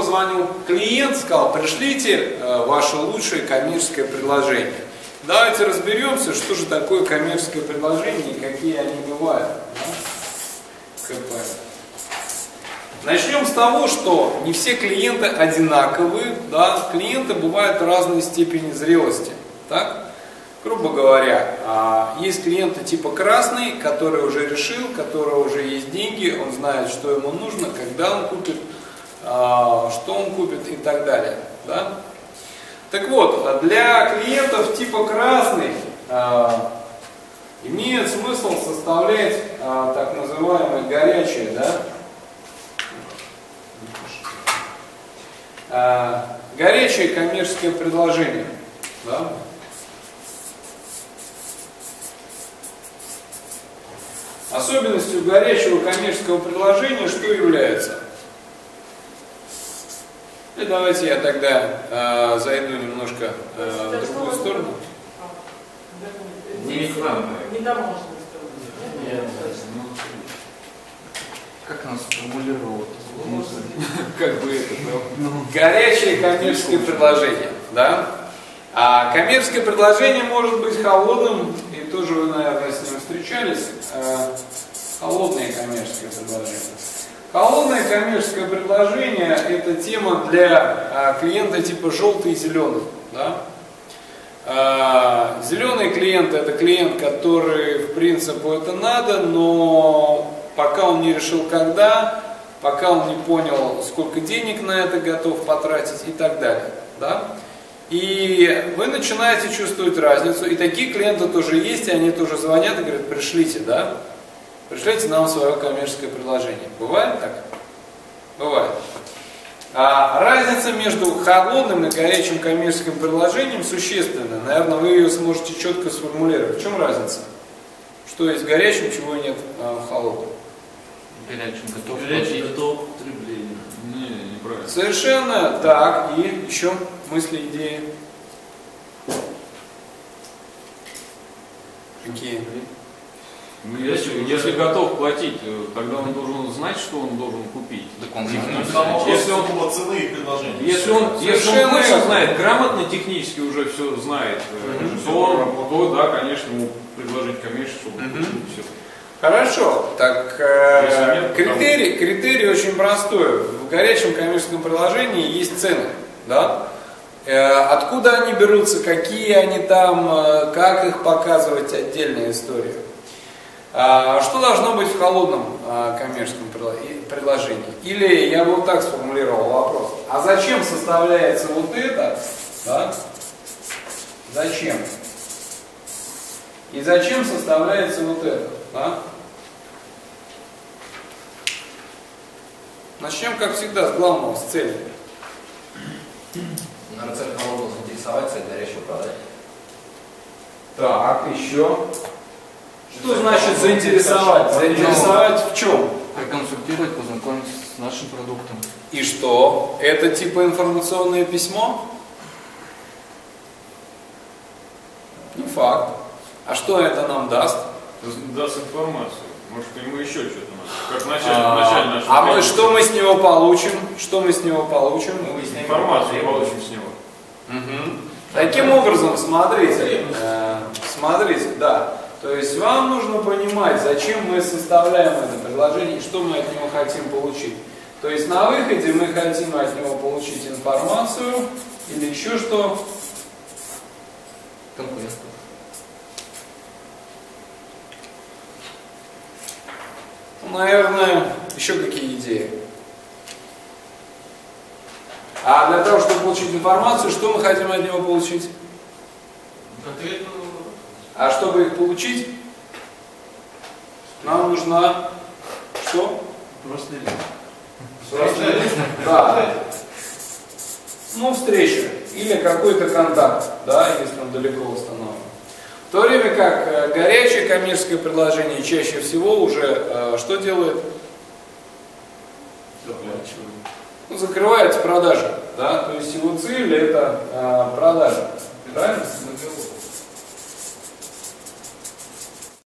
позвонил клиент, сказал, пришлите э, ваше лучшее коммерческое предложение. Давайте разберемся, что же такое коммерческое предложение и какие они бывают. КП. Начнем с того, что не все клиенты одинаковые, да, клиенты бывают разной степени зрелости. Так? Грубо говоря, а, есть клиенты типа красный, который уже решил, которого уже есть деньги, он знает, что ему нужно, когда он купит, что он купит и так далее. Да? Так вот, для клиентов типа красный а, имеет смысл составлять так называемые горячие, да? горячее коммерческое предложение. Да? Особенностью горячего коммерческого предложения что является? И давайте я тогда э, зайду немножко э, в другую сторону. Не рекламная. Не таможенная Нет, ну, как нас сформулировать? Как бы это, ну, горячее коммерческое предложение, да? А коммерческое предложение может быть холодным, и тоже вы, наверное, с ним встречались. Холодное коммерческое предложение. Холодное коммерческое предложение – это тема для а, клиента типа желтый и зеленый. Да? А, зеленый клиент – это клиент, который, в принципе, это надо, но пока он не решил когда, пока он не понял, сколько денег на это готов потратить и так далее. Да? И вы начинаете чувствовать разницу. И такие клиенты тоже есть, и они тоже звонят и говорят, пришлите, да? Пришлите нам свое коммерческое предложение. Бывает так? Бывает. А разница между холодным и горячим коммерческим предложением существенна. Наверное, вы ее сможете четко сформулировать. В чем разница? Что есть горячим, чего нет а, в холодном? Горячим готов. Горячим готов к потреблению. Не, неправильно. Совершенно так. И еще мысли, идеи? Какие? Ну, если, если готов платить, э, тогда он должен знать, что он должен купить. Так он если он по цены и предложения. Если он, если он точно знает, грамотно технически уже все знает, mm-hmm. то, он, то да, конечно, ему предложить коммерческий, чтобы все. Хорошо, так э, нет, критерий, критерий очень простой. В горячем коммерческом приложении есть цены, да? Э, откуда они берутся, какие они там, э, как их показывать, отдельная история. А, что должно быть в холодном а, коммерческом предложении? Или я бы вот так сформулировал вопрос. А зачем составляется вот это? Да? Зачем? И зачем составляется вот это? Да? Начнем, как всегда, с главного, с цели. Наверное, цель холодного заинтересовать, цель горячего продать. Так, еще. Что значит заинтересовать? Заинтересовать в чем? Проконсультировать, познакомиться с нашим продуктом. И что? Это типа информационное письмо? Не факт. А что это нам даст? Даст информацию. Может, ему еще что-то надо. Как начальник, а, начальник А мы что мы с него получим? Что мы с него получим? Мы информацию получим с него. Угу. Таким образом, смотрите, э, смотрите, да. То есть вам нужно понимать, зачем мы составляем это предложение и что мы от него хотим получить. То есть на выходе мы хотим от него получить информацию или еще что? Конкурентов. Ну, наверное, еще какие идеи? А для того, чтобы получить информацию, что мы хотим от него получить? Конкретную а чтобы их получить, нам нужна что? Просто лист. Да. Ну, встреча. Или какой-то контакт, да, если он далеко установлен. В то время как э, горячее коммерческое предложение чаще всего уже э, что делает? Ну, закрывается продажи. Да? То есть его цель это э, продажа. Правильно?